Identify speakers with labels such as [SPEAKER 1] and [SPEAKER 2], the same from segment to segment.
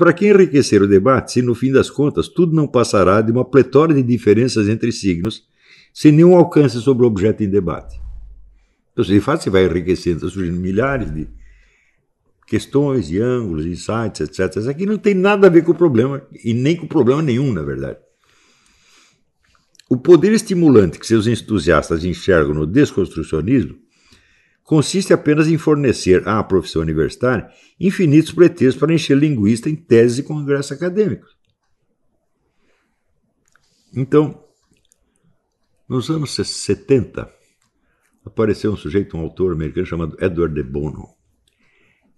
[SPEAKER 1] para que enriquecer o debate se, no fim das contas, tudo não passará de uma pletora de diferenças entre signos, sem nenhum alcance sobre o objeto em debate? Então, de fato, você vai enriquecendo, surgindo milhares de questões, de ângulos, insights, etc. Isso aqui não tem nada a ver com o problema, e nem com problema nenhum, na verdade. O poder estimulante que seus entusiastas enxergam no desconstrucionismo consiste apenas em fornecer à profissão universitária infinitos pretextos para encher linguista em teses e congressos acadêmicos. Então, nos anos 70, apareceu um sujeito, um autor americano chamado Edward de Bono,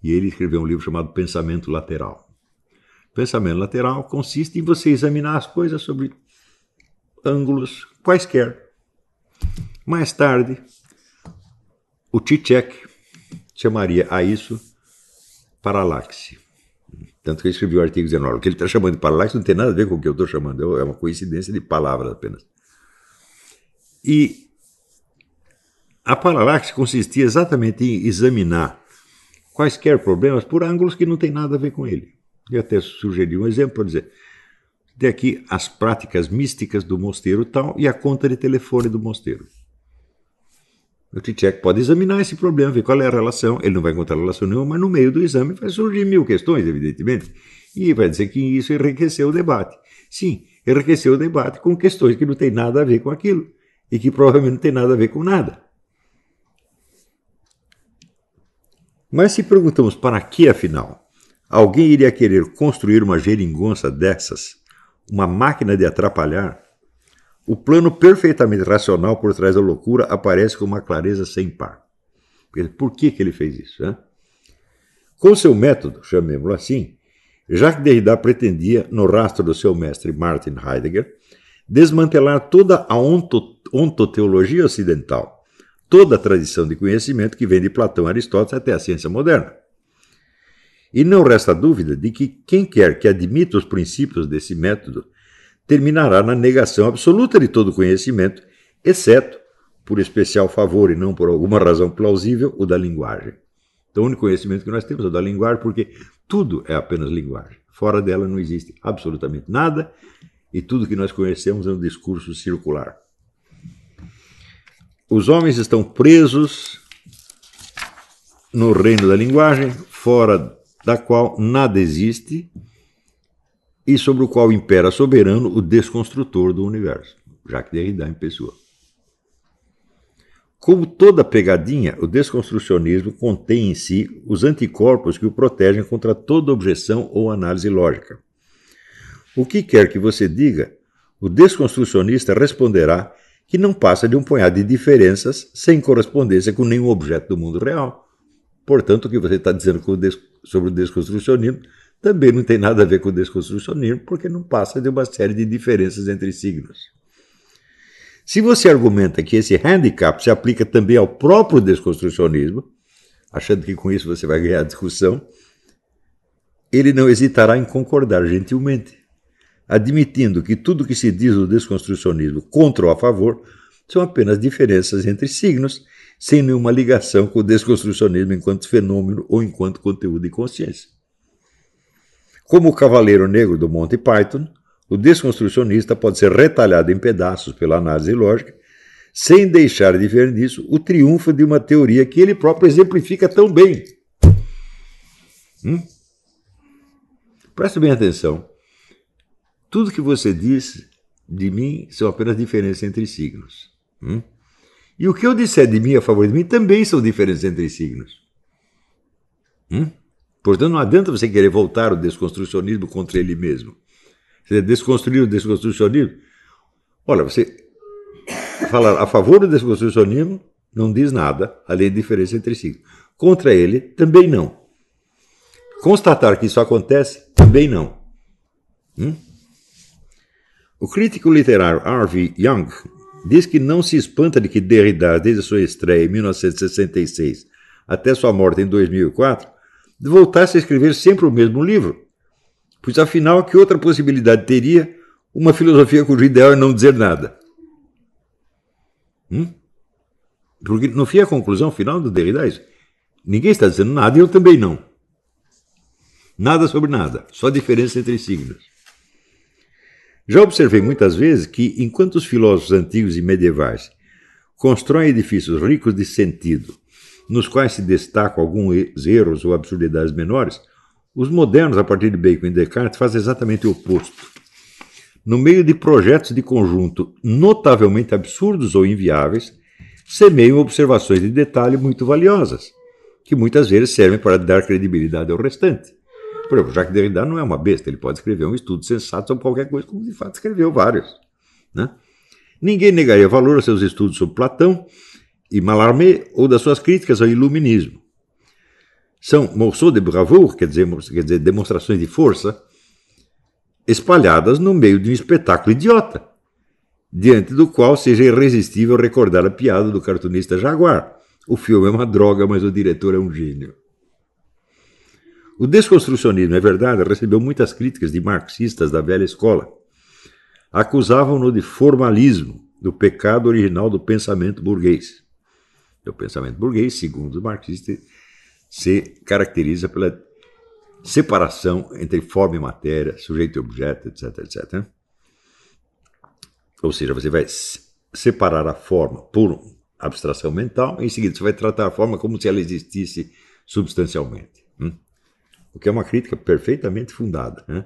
[SPEAKER 1] e ele escreveu um livro chamado Pensamento Lateral. Pensamento lateral consiste em você examinar as coisas sobre ângulos quaisquer. Mais tarde, o Tchek chamaria a isso paralaxe. Tanto que ele escreveu o artigo 19. O que ele está chamando de paralaxe não tem nada a ver com o que eu estou chamando, é uma coincidência de palavras apenas. E a paralaxe consistia exatamente em examinar quaisquer problemas por ângulos que não tem nada a ver com ele. Eu até sugeri um exemplo para dizer: tem aqui as práticas místicas do mosteiro tal e a conta de telefone do mosteiro. O Tchek pode examinar esse problema, ver qual é a relação. Ele não vai encontrar relação nenhuma, mas no meio do exame vai surgir mil questões, evidentemente. E vai dizer que isso enriqueceu o debate. Sim, enriqueceu o debate com questões que não tem nada a ver com aquilo e que provavelmente não tem nada a ver com nada. Mas se perguntamos para que, afinal, alguém iria querer construir uma geringonça dessas, uma máquina de atrapalhar, o plano perfeitamente racional por trás da loucura aparece com uma clareza sem par. Por que, que ele fez isso? Né? Com seu método, chamemos-lo assim, Jacques Derrida pretendia, no rastro do seu mestre Martin Heidegger, desmantelar toda a onto, ontoteologia ocidental, toda a tradição de conhecimento que vem de Platão Aristóteles até a ciência moderna. E não resta dúvida de que quem quer que admita os princípios desse método terminará na negação absoluta de todo conhecimento, exceto, por especial favor e não por alguma razão plausível, o da linguagem. Então, o único conhecimento que nós temos é o da linguagem, porque tudo é apenas linguagem. Fora dela não existe absolutamente nada, e tudo que nós conhecemos é um discurso circular. Os homens estão presos no reino da linguagem, fora da qual nada existe e sobre o qual impera soberano o desconstrutor do universo, Jacques Derrida em pessoa. Como toda pegadinha, o desconstrucionismo contém em si os anticorpos que o protegem contra toda objeção ou análise lógica. O que quer que você diga, o desconstrucionista responderá que não passa de um punhado de diferenças sem correspondência com nenhum objeto do mundo real. Portanto, o que você está dizendo sobre o desconstrucionismo também não tem nada a ver com o desconstrucionismo, porque não passa de uma série de diferenças entre signos. Se você argumenta que esse handicap se aplica também ao próprio desconstrucionismo, achando que com isso você vai ganhar a discussão, ele não hesitará em concordar gentilmente, admitindo que tudo que se diz do desconstrucionismo contra ou a favor são apenas diferenças entre signos, sem nenhuma ligação com o desconstrucionismo enquanto fenômeno ou enquanto conteúdo de consciência. Como o Cavaleiro Negro do Monty Python, o desconstrucionista pode ser retalhado em pedaços pela análise lógica, sem deixar de ver nisso o triunfo de uma teoria que ele próprio exemplifica tão bem. Hum? Preste bem atenção. Tudo que você diz de mim são apenas diferenças entre signos. Hum? E o que eu disser de mim a favor de mim também são diferenças entre signos. Hum? Portanto, não adianta você querer voltar o desconstrucionismo contra ele mesmo. Você desconstruir o desconstrucionismo. Olha, você falar a favor do desconstrucionismo não diz nada, além de diferença entre si. Contra ele, também não. Constatar que isso acontece, também não. Hum? O crítico literário R.V. Young diz que não se espanta de que Derrida, desde sua estreia em 1966 até sua morte em 2004, voltasse a escrever sempre o mesmo livro. Pois afinal, que outra possibilidade teria uma filosofia cujo ideal é não dizer nada? Hum? Porque no fim a conclusão final do Derrida é isso. Ninguém está dizendo nada e eu também não. Nada sobre nada, só diferença entre signos. Já observei muitas vezes que, enquanto os filósofos antigos e medievais constroem edifícios ricos de sentido, nos quais se destacam alguns erros ou absurdidades menores, os modernos, a partir de Bacon e Descartes, fazem exatamente o oposto. No meio de projetos de conjunto notavelmente absurdos ou inviáveis, semeiam observações de detalhe muito valiosas, que muitas vezes servem para dar credibilidade ao restante. Por exemplo, Jacques Derrida não é uma besta, ele pode escrever um estudo sensato sobre qualquer coisa, como de fato escreveu vários. Né? Ninguém negaria valor aos seus estudos sobre Platão e Mallarmé ou das suas críticas ao iluminismo. São morceaux de bravoure, quer dizer, quer dizer, demonstrações de força, espalhadas no meio de um espetáculo idiota, diante do qual seja irresistível recordar a piada do cartunista Jaguar. O filme é uma droga, mas o diretor é um gênio. O desconstrucionismo, é verdade, recebeu muitas críticas de marxistas da velha escola. Acusavam-no de formalismo, do pecado original do pensamento burguês. O pensamento burguês, segundo os marxistas, se caracteriza pela separação entre forma e matéria, sujeito e objeto, etc, etc. Ou seja, você vai separar a forma por abstração mental, e em seguida você vai tratar a forma como se ela existisse substancialmente. Hum? O que é uma crítica perfeitamente fundada. Né?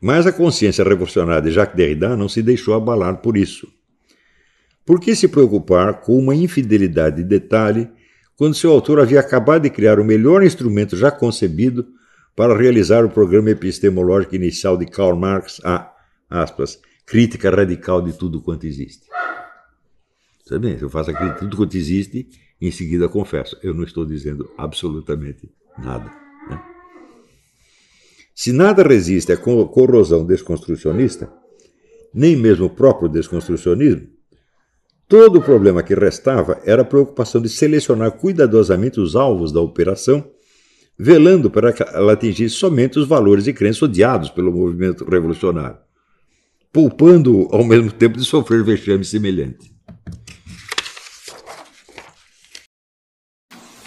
[SPEAKER 1] Mas a consciência revolucionária de Jacques Derrida não se deixou abalar por isso. Por que se preocupar com uma infidelidade de detalhe quando seu autor havia acabado de criar o melhor instrumento já concebido para realizar o programa epistemológico inicial de Karl Marx, a, aspas, crítica radical de tudo quanto existe? Sabe, eu faço a crítica de tudo quanto existe em seguida confesso, eu não estou dizendo absolutamente nada. Né? Se nada resiste à corrosão desconstrucionista, nem mesmo o próprio desconstrucionismo, Todo o problema que restava era a preocupação de selecionar cuidadosamente os alvos da operação, velando para que ela atingisse somente os valores e crenças odiados pelo movimento revolucionário, poupando ao mesmo tempo de sofrer vexame semelhante.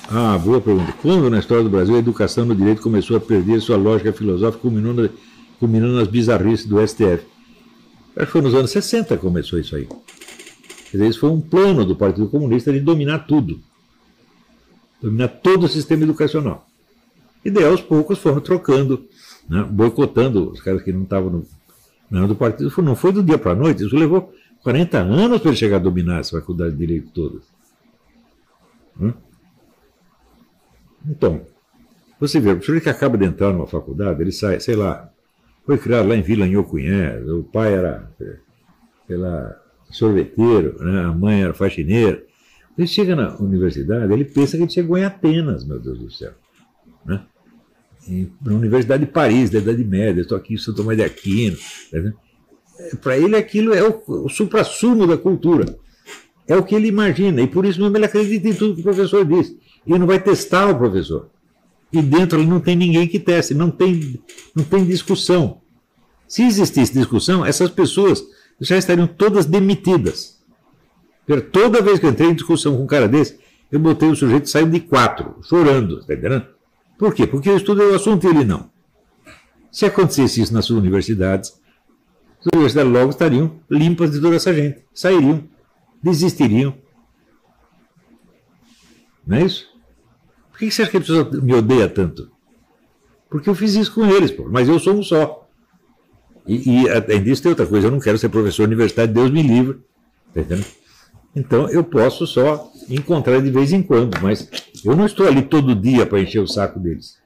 [SPEAKER 1] Ah, boa pergunta. Quando na história do Brasil a educação no direito começou a perder sua lógica filosófica, culminando, culminando nas bizarrices do STF? Acho que foi nos anos 60 que começou isso aí. Quer dizer, isso foi um plano do Partido Comunista de dominar tudo. Dominar todo o sistema educacional. E daí, aos poucos, foram trocando, né, boicotando os caras que não estavam no, não, do partido. Não foi do dia para a noite, isso levou 40 anos para ele chegar a dominar essa faculdade de direito toda. Hum? Então, você vê, o senhor que acaba de entrar numa faculdade, ele sai, sei lá, foi criado lá em Vila Nhocuné, o pai era, sei lá, sorveteiro, né? a mãe era faxineira. Ele chega na universidade, ele pensa que ele chegou em Atenas, meu Deus do céu. Né? na Universidade de Paris, da Idade Média, estou aqui em São Tomé de Aquino. Né? Para ele aquilo é o, o supra-sumo da cultura. É o que ele imagina, e por isso mesmo ele acredita em tudo que o professor diz. E não vai testar o professor. E dentro não tem ninguém que teste, não tem, não tem discussão. Se existisse discussão, essas pessoas já estariam todas demitidas. Toda vez que eu entrei em discussão com um cara desse, eu botei o sujeito saindo de quatro, chorando, está entendendo? Por quê? Porque eu estudei o assunto e ele não. Se acontecesse isso nas suas universidades, as universidades logo estariam limpas de toda essa gente, sairiam, desistiriam. Não é isso? Por que você acha que a pessoa me odeia tanto? Porque eu fiz isso com eles, pô. mas eu sou um só. E, e além disso, tem outra coisa, eu não quero ser professor universitário, Deus me livre. Tá entendendo? Então eu posso só encontrar de vez em quando, mas eu não estou ali todo dia para encher o saco deles.